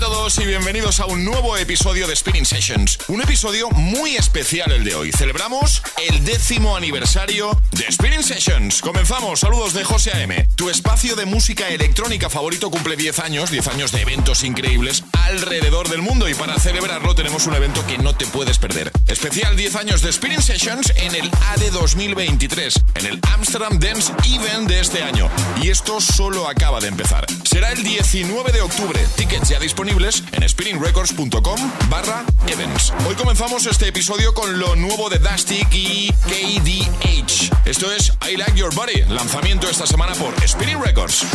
a todos y bienvenidos a un nuevo episodio de Spinning Sessions. Un episodio muy especial el de hoy. Celebramos el décimo aniversario de Spinning Sessions. Comenzamos. Saludos de José AM. Tu espacio de música electrónica favorito cumple 10 años, 10 años de eventos increíbles alrededor del mundo y para celebrarlo tenemos un evento que no te puedes perder. Especial 10 años de Spinning Sessions en el AD 2023, en el Amsterdam Dance Event de este año. Y esto solo acaba de empezar. Será el 19 de octubre. Tickets ya disponibles en spinningrecords.com barra events. Hoy comenzamos este episodio con lo nuevo de Dastic y KDH. Esto es I Like Your Body, lanzamiento esta semana por Spinning Records.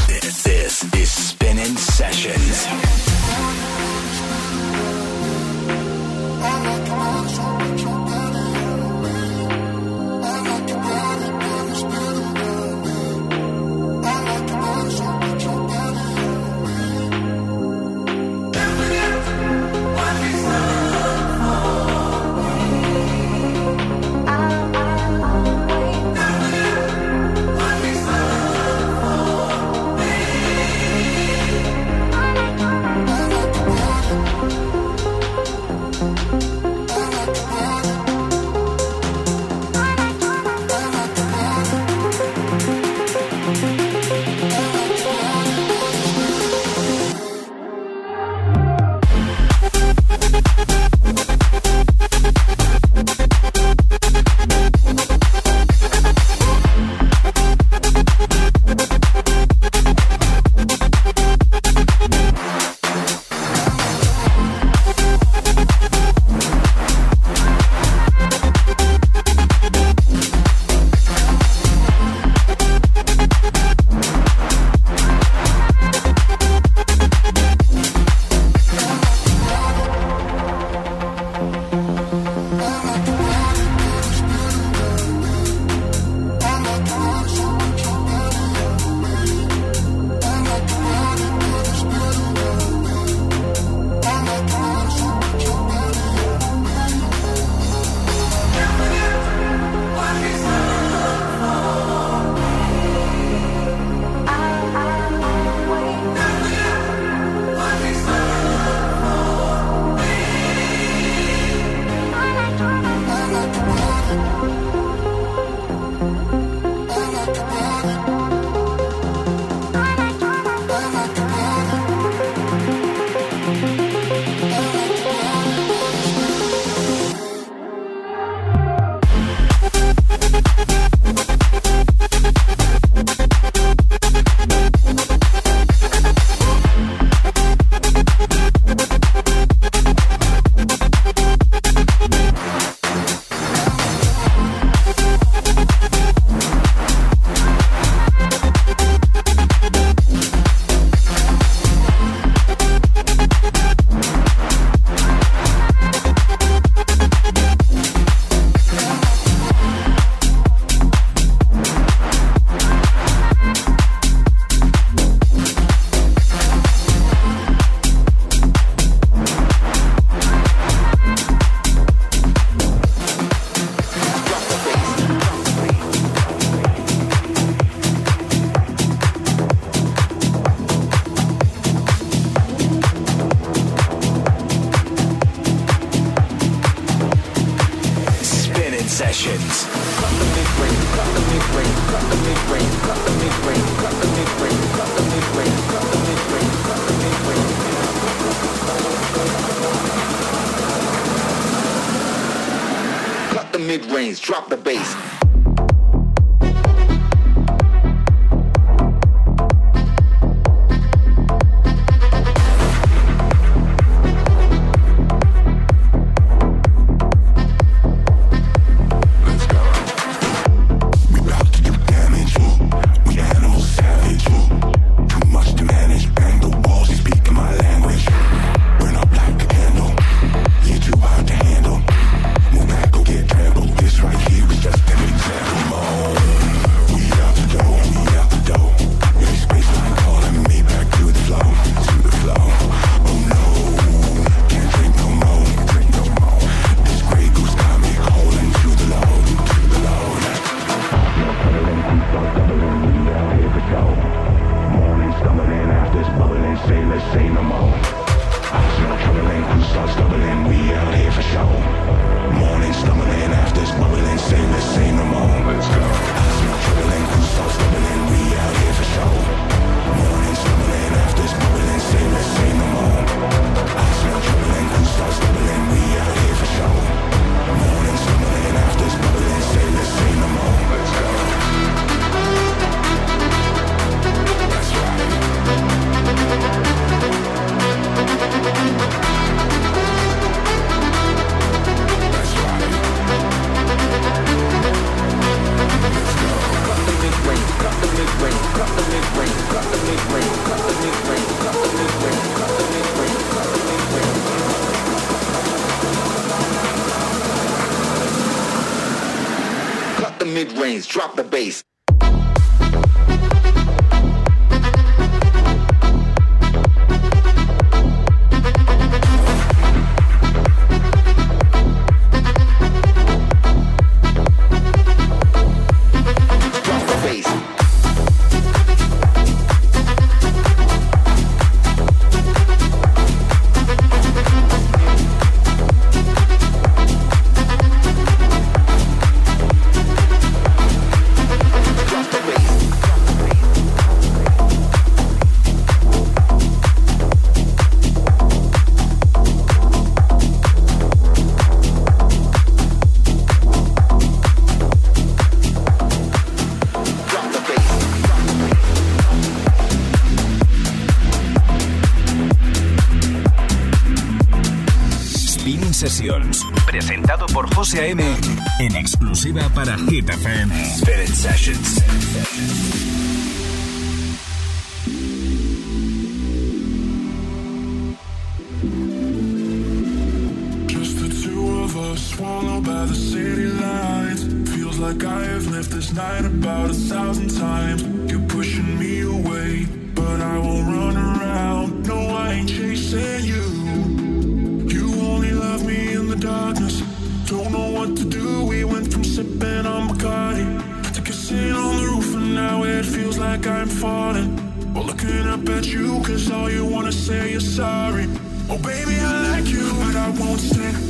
exclusiva para Hit FM. Spinnin Sessions. Just the two of us, swallowed by the city lights. Feels like I have lived this night about a thousand times. sorry. Oh, baby, I like you, but I won't stand.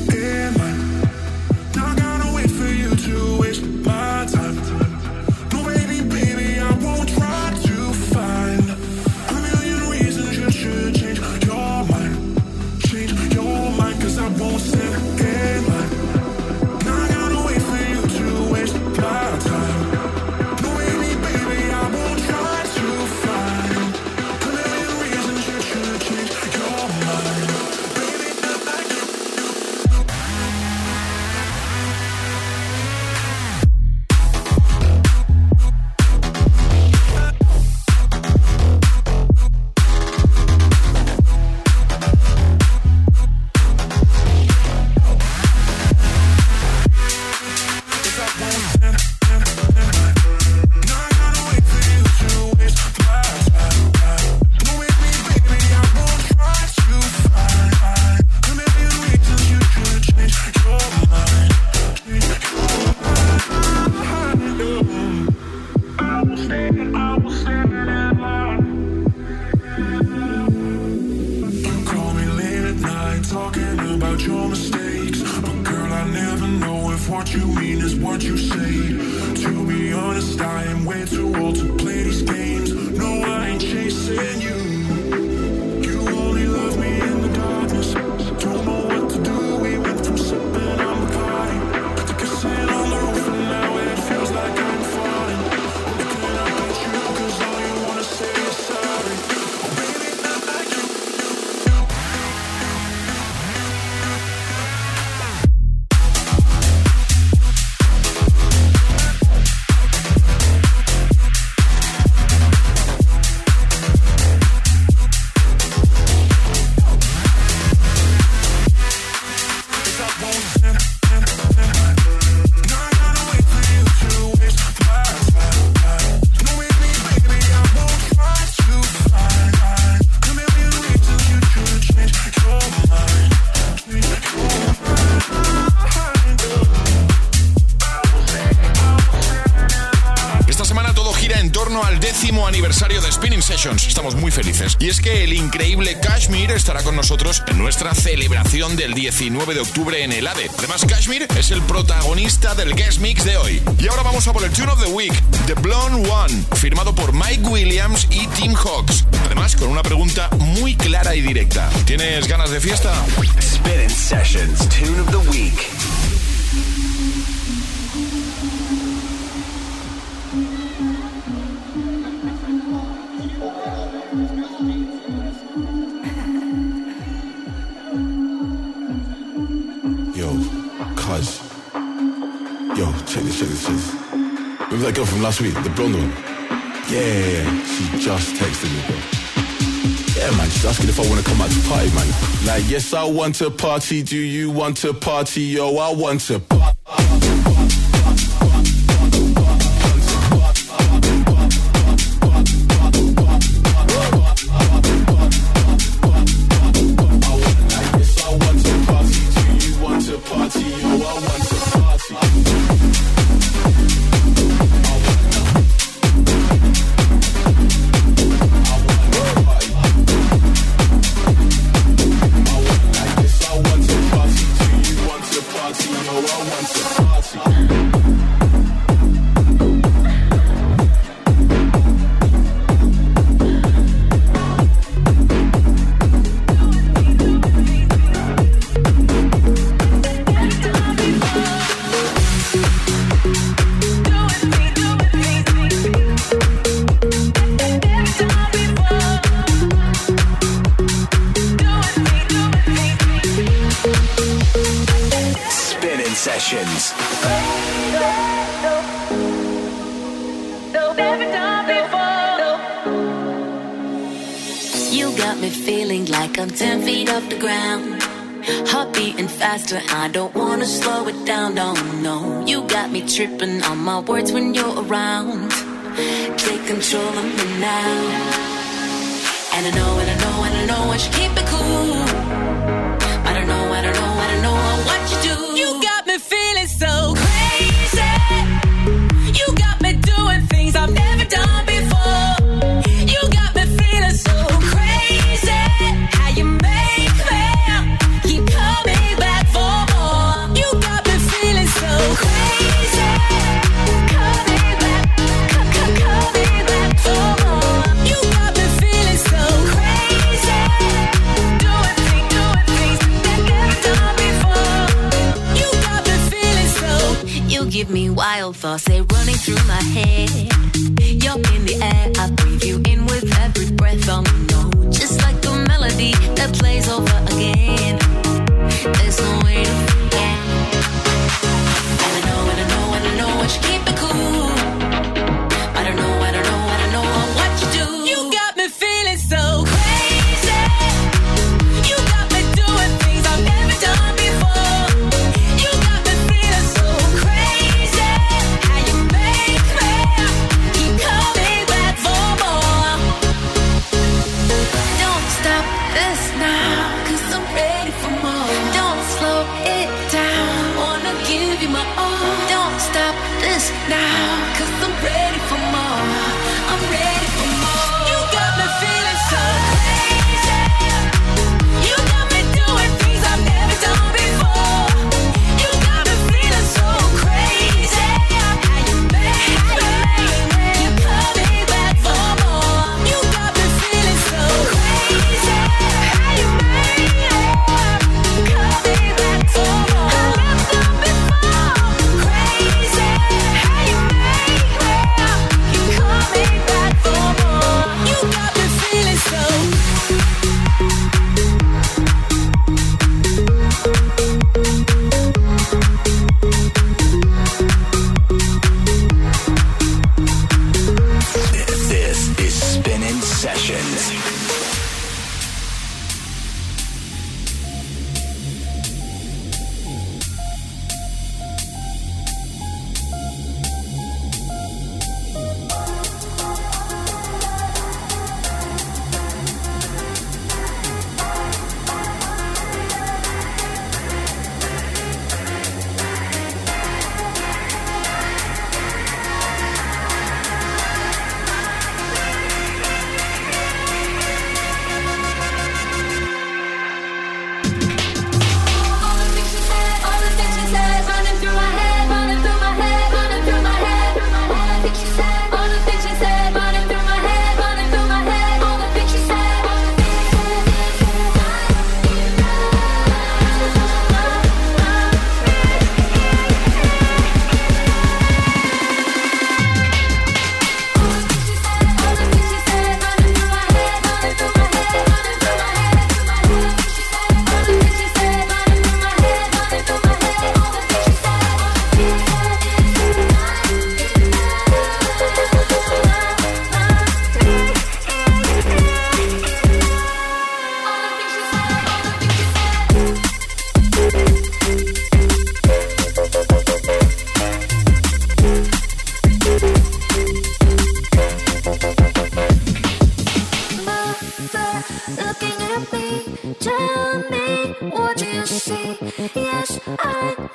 about your mistakes. But girl, I never know if what you mean is what you say. To be honest, I am way too old to play these games. No, I ain't chasing you. Celebración del 19 de octubre en el ADE. Además, Kashmir es el protagonista del guest mix de hoy. Y ahora vamos a por el Tune of the Week, The Blonde One, firmado por Mike Williams y Tim Hawks. Además, con una pregunta muy clara y directa. ¿Tienes ganas de fiesta? Spinning Sessions Tune of the Week. Remember that girl from last week, the blonde one? Yeah, she just texted me, bro. Yeah, man, she's asking if I wanna come out to party, man. Like, yes, I want to party. Do you want to party? Yo, I want to party.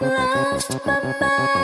Lost my mind.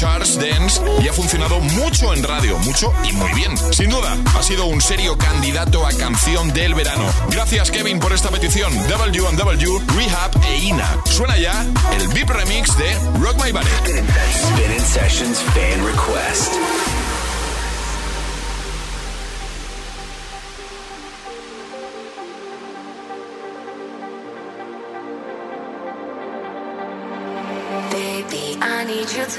Charles Dance y ha funcionado mucho en radio, mucho y muy bien. Sin duda, ha sido un serio candidato a canción del verano. Gracias Kevin por esta petición. W&W, Rehab e Ina. Suena ya el VIP remix de Rock My Body. Spin Sessions Fan Request.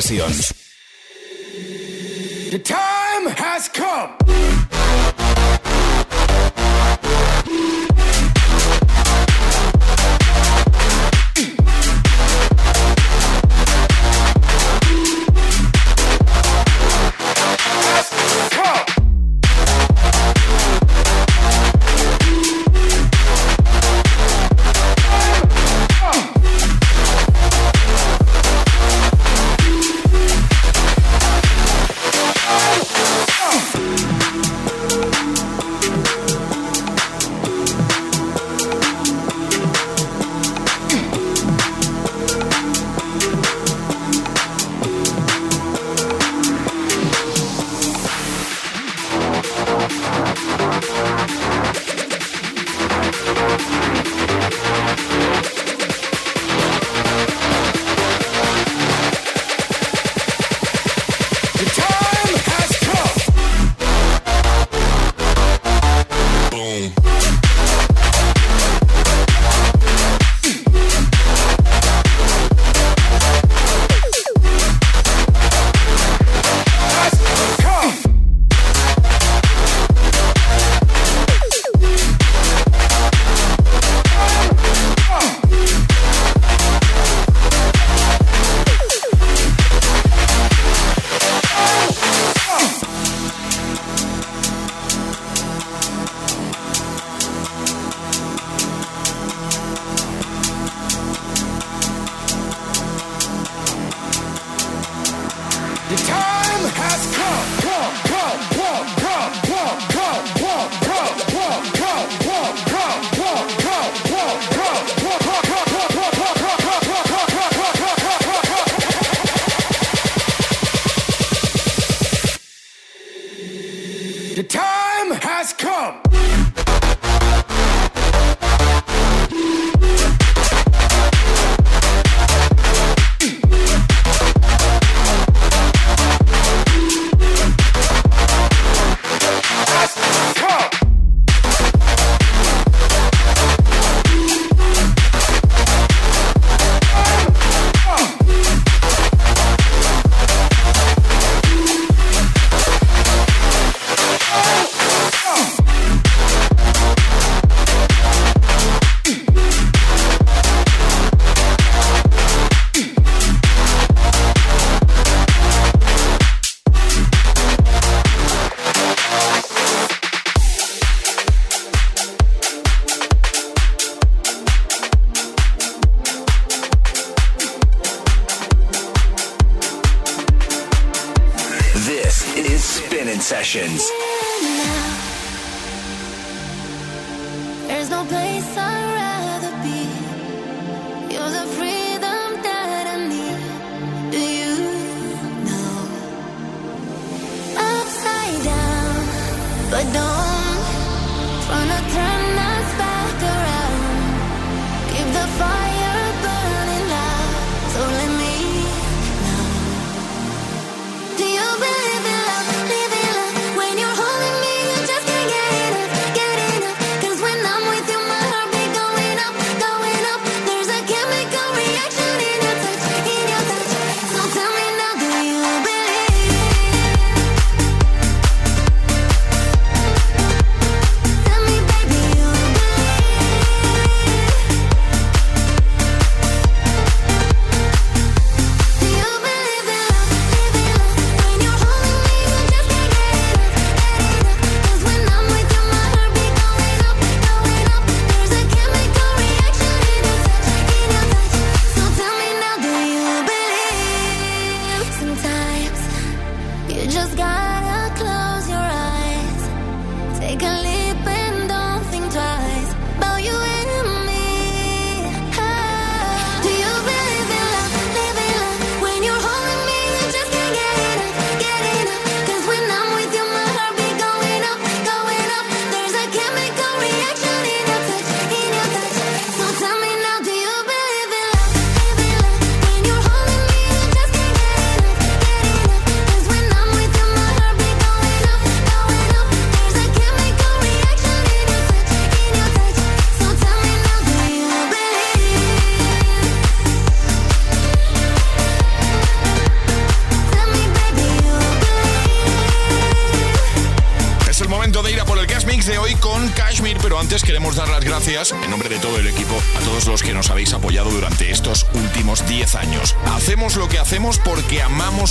Sessions.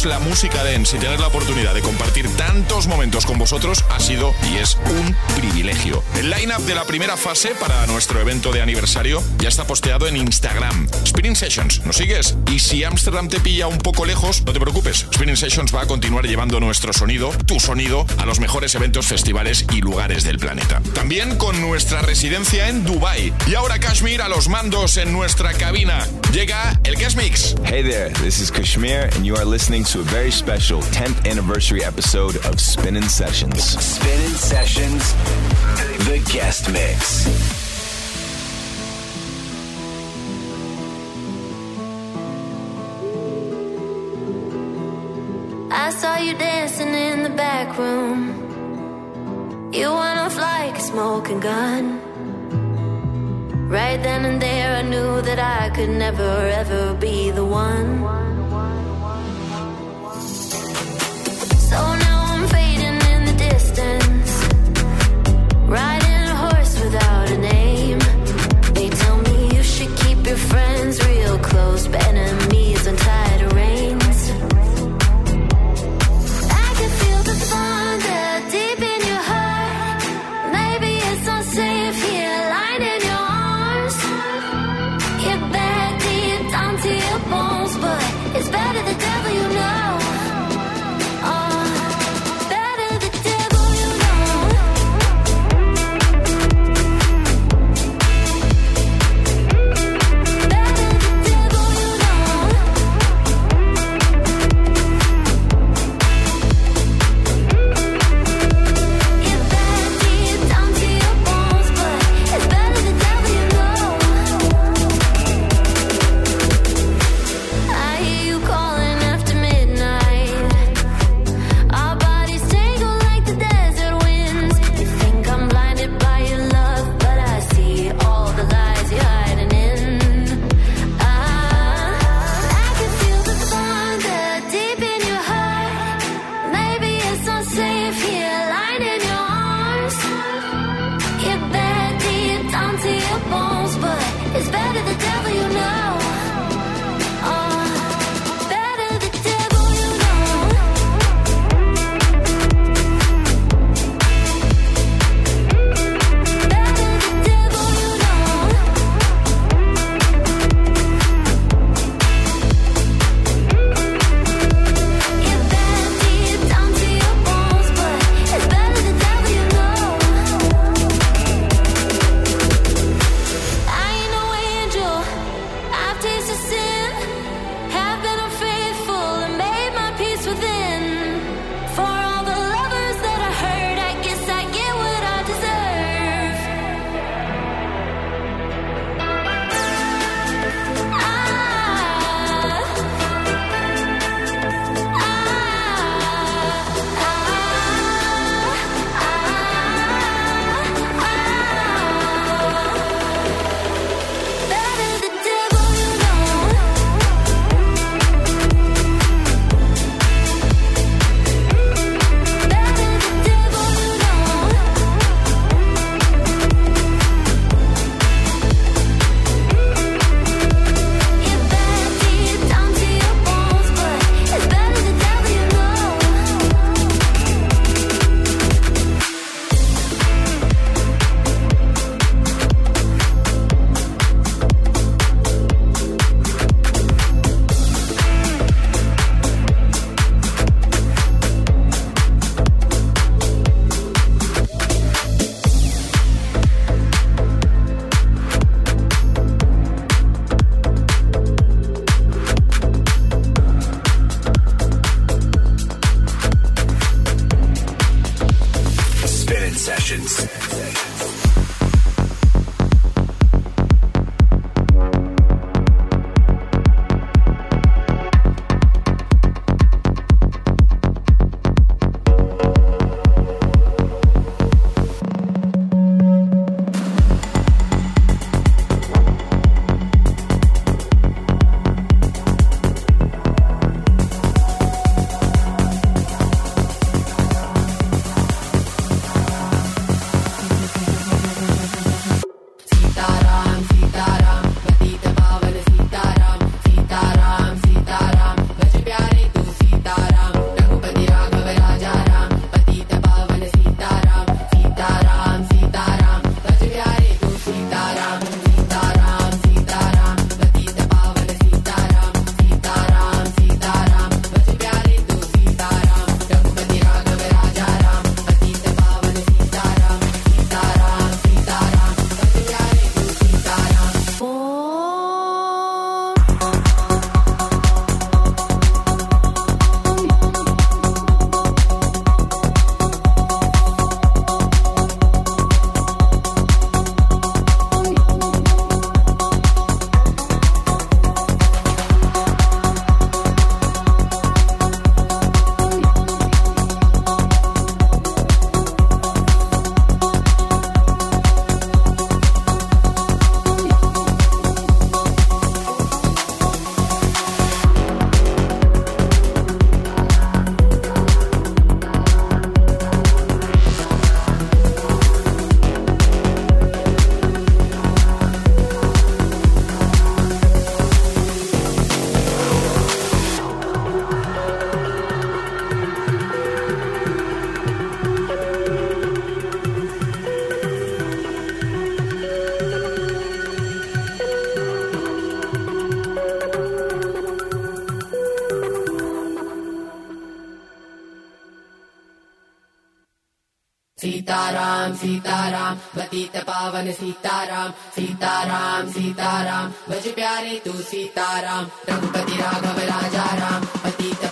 La música dance y tener la oportunidad de compartir tantos momentos con vosotros ha sido y es un privilegio. El line-up de la primera fase para nuestro evento de aniversario ya está posteado en Instagram. Spinning Sessions, ¿nos sigues? Y si Amsterdam te pilla un poco lejos, no te preocupes. Spinning Sessions va a continuar llevando nuestro sonido, tu sonido, a los mejores eventos, festivales y lugares del planeta. También con nuestra residencia en Dubai. Y ahora Kashmir a los mandos en nuestra cabina. Llega el Guest Mix. Hey there, this is KSHMR and you are listening to a very special 10th anniversary episode of Spinnin Sessions. Spinnin Sessions, the guest mix. I saw you dancing in the back room. You went off like a smoking gun. Right then and there, I knew that I could never ever be the one. So now I'm fading in the distance. Riding a horse without a name. They tell me you should keep your friends real close, but enemies Sitaram Sitaram पतित पावन सीताराम सीताराम सीताराम भज प्यारे तू सीताराम रघुपति राघव राजा राम पतित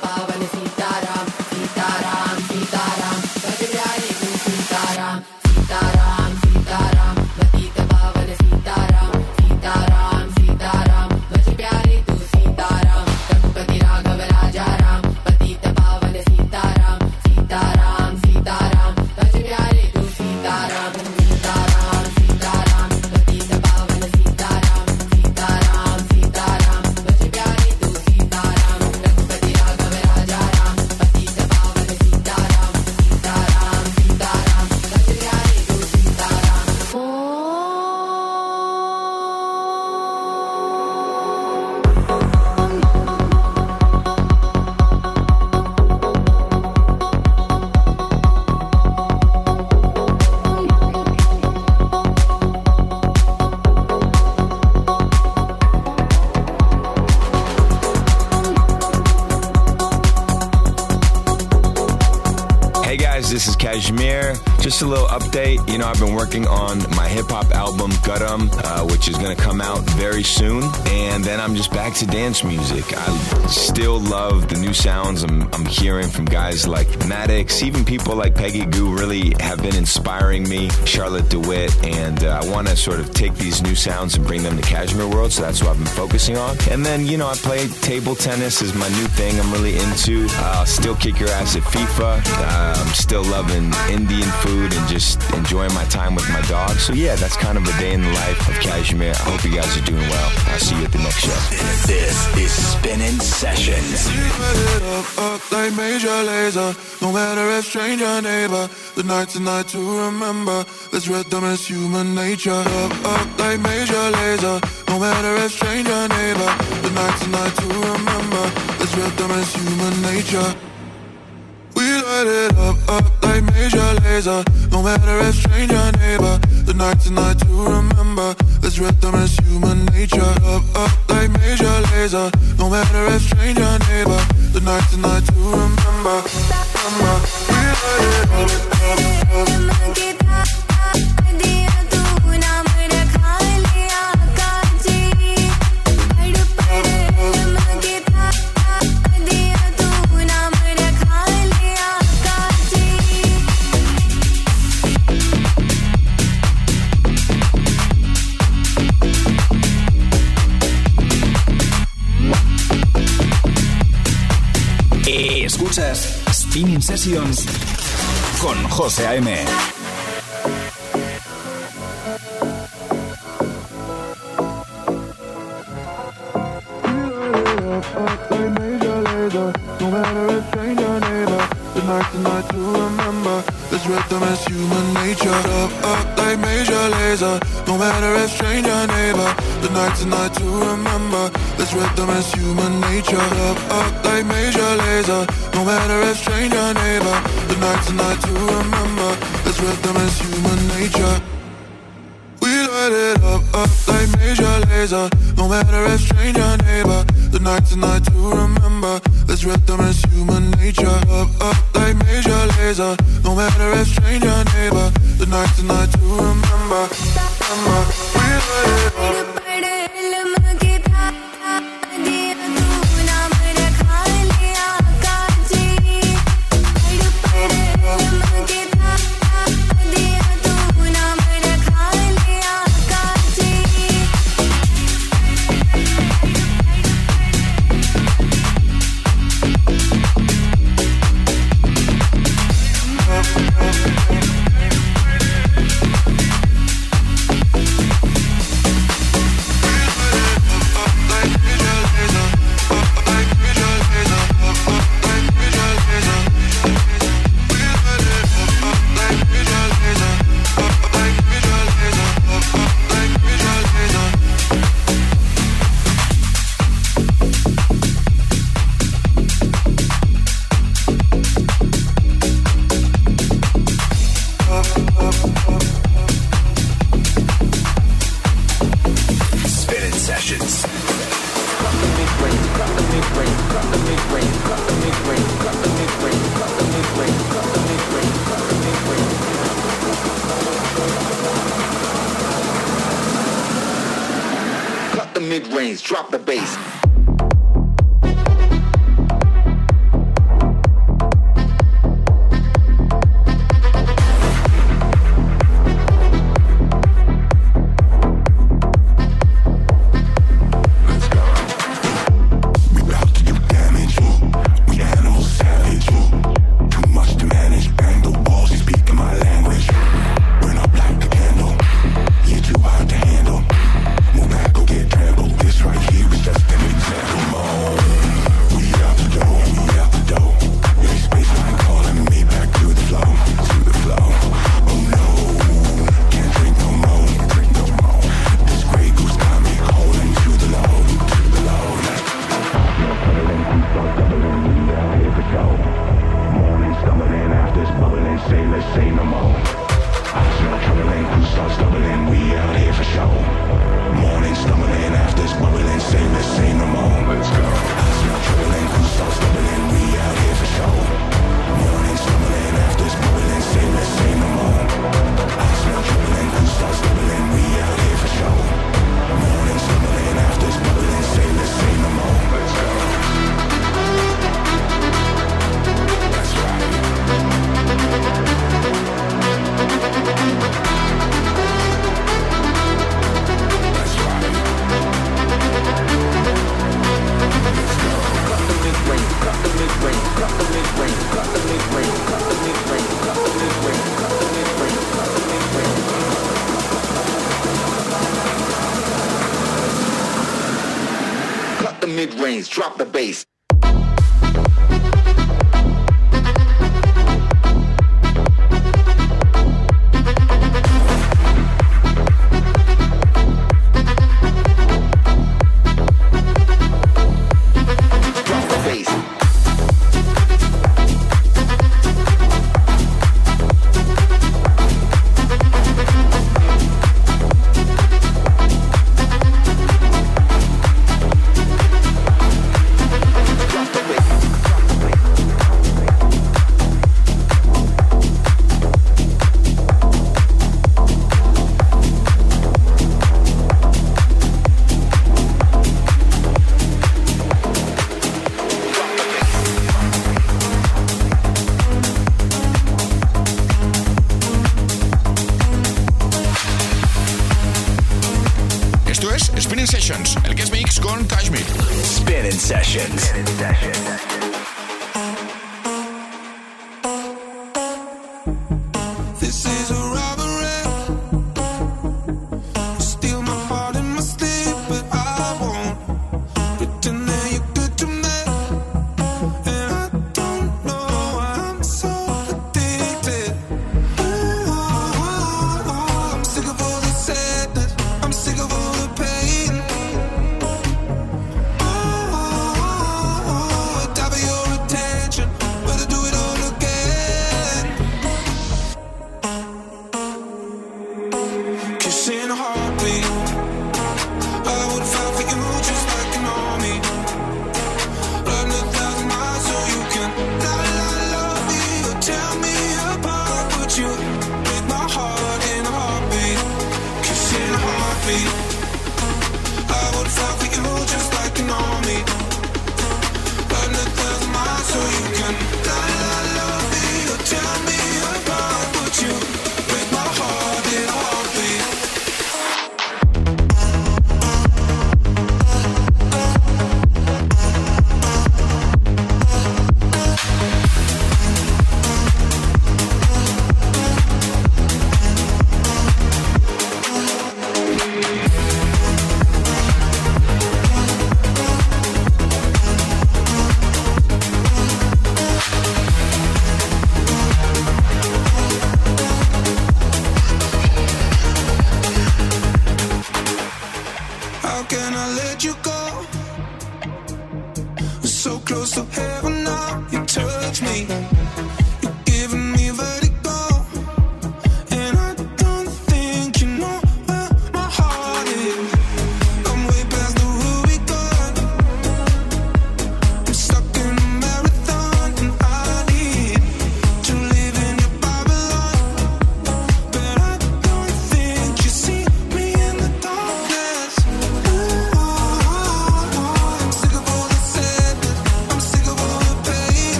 then I'm just back to dance music. I still love the new sounds I'm, I'm hearing from guys like Maddix. Even people like Peggy Gou really have been inspiring me, Charlotte de Witte. And uh, I want to sort of take these new sounds and bring them to KSHMR World. So that's what I've been focusing on. And then, you know, I play table tennis is my new thing I'm really into. Uh, I'll still kick your ass at FIFA. Uh, I'm still loving Indian food and just enjoying my time with my dog. So yeah, that's kind of a day in the life of KSHMR. I hope you guys are doing well. I'll see you at the next show. This is Spinnin Sessions. Up, up like Major Lazer. No matter if stranger neighbor, the night tonight to remember. This rhythm is human nature. Up, up like Major Lazer. No matter if stranger neighbor, the night tonight to remember. This rhythm is human nature. We light it up, up like Major Lazer. No matter if stranger neighbor, the night tonight to remember. This rhythm is human nature. Up, up like Major Lazer. No matter if stranger neighbor, the night tonight to remember. remember. We light it up, up, up. Spinning Sessions con José A.M. night tonight to remember. This rhythm is human nature. Up, up like Major Lazer. No matter if stranger neighbor, the night tonight to remember. This rhythm is human nature. Up, up like Major Lazer. No matter if stranger neighbor, the night tonight to remember. This rhythm is human nature. We light it up, up like Major Lazer. No matter if stranger neighbor, the night tonight to remember. This rhythm is human nature. Up, up like Major Lazer. No matter if stranger neighbor, the night tonight to remember. remember. We light it.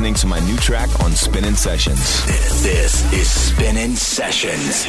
Listening to my new track on Spinnin Sessions. This is Spinnin Sessions.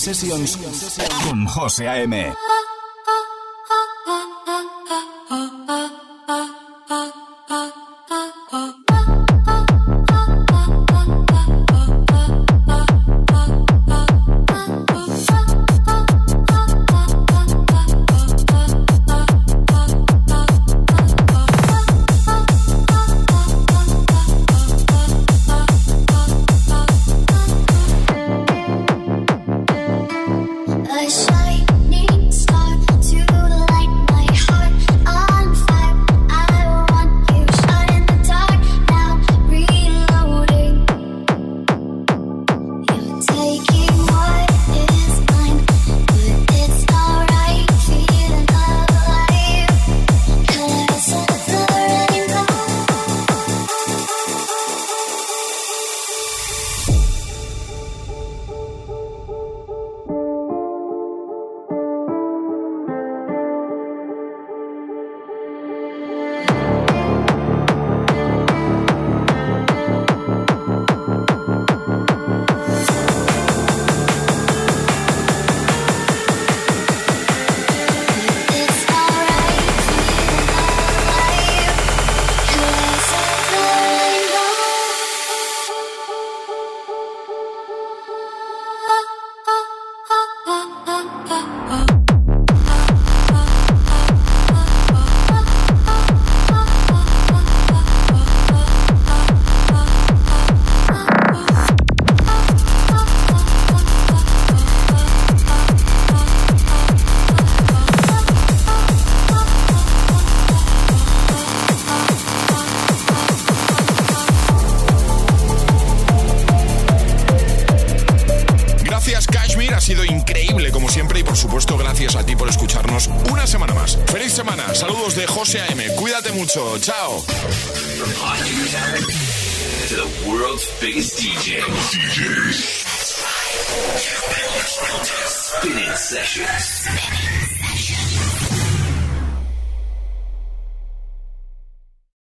Sessions con José A.M.